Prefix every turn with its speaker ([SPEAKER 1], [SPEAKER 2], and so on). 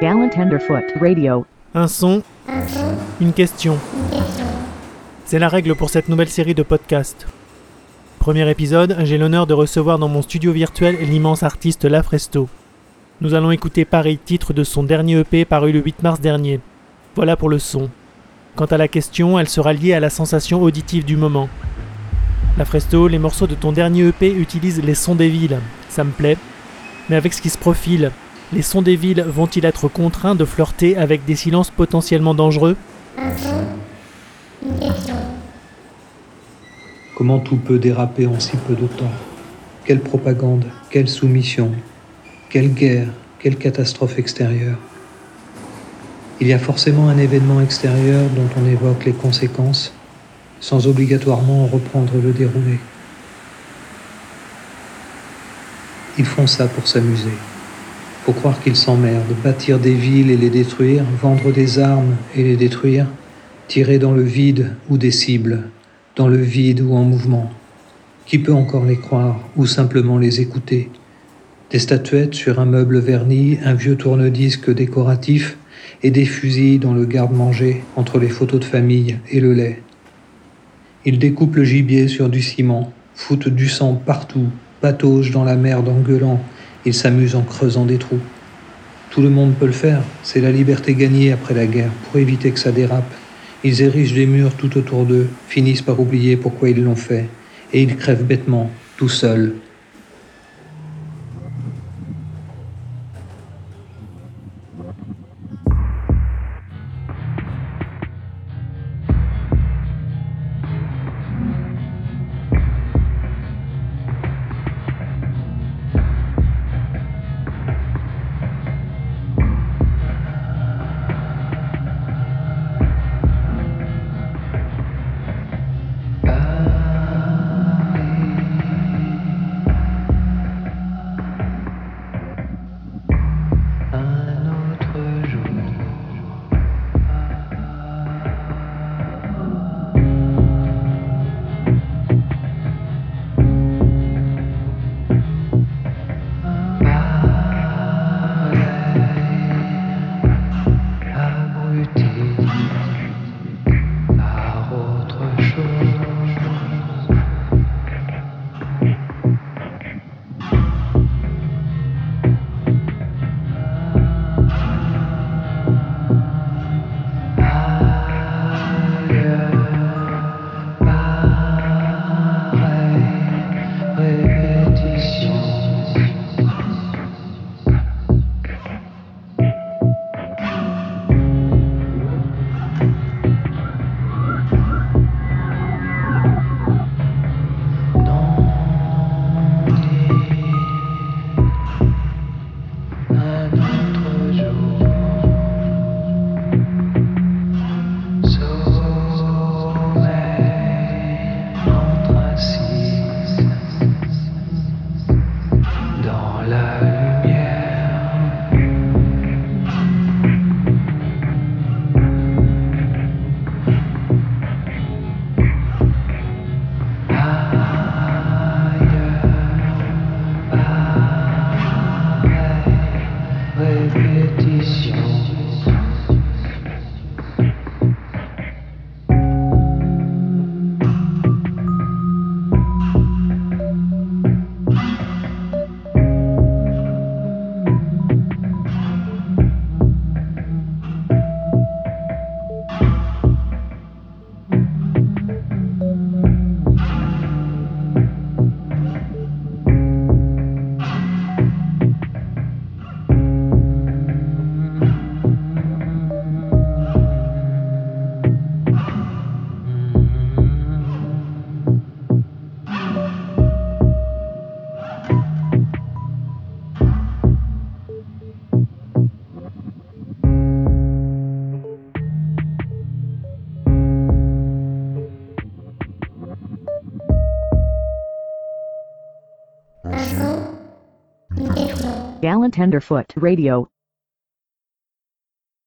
[SPEAKER 1] Gallant Tenderfoot Radio.
[SPEAKER 2] Un son, une question. C'est la règle pour cette nouvelle série de podcasts. Premier épisode, j'ai l'honneur de recevoir dans mon studio virtuel l'immense artiste Lafresto. Nous allons écouter pareil titre de son dernier EP paru le 8 mars dernier. Voilà pour le son. Quant à la question, elle sera liée à la sensation auditive du moment. Lafresto, les morceaux de ton dernier EP utilisent les sons des villes. Ça me plaît. Mais avec ce qui se profile, les sons des villes vont-ils être contraints de flirter avec des silences potentiellement dangereux
[SPEAKER 3] Comment tout peut déraper en si peu de temps Quelle propagande, quelle soumission, quelle guerre, quelle catastrophe extérieure Il y a forcément un événement extérieur dont on évoque les conséquences sans obligatoirement reprendre le déroulé. Ils font ça pour s'amuser. Croire qu'ils s'emmerdent, bâtir des villes et les détruire, vendre des armes et les détruire, tirer dans le vide ou des cibles, dans le vide ou en mouvement. Qui peut encore les croire ou simplement les écouter? Des statuettes sur un meuble verni, un vieux tourne-disque décoratif et des fusils dans le garde-manger entre les photos de famille et le lait. Ils découpent le gibier sur du ciment, foutent du sang partout, pataugent dans la merde en gueulant, ils s'amusent en creusant des trous. Tout le monde peut le faire, c'est la liberté gagnée après la guerre, pour éviter que ça dérape. Ils érigent des murs tout autour d'eux, finissent par oublier pourquoi ils l'ont fait, et ils crèvent bêtement, tout seuls,
[SPEAKER 1] Gallant Tenderfoot Radio.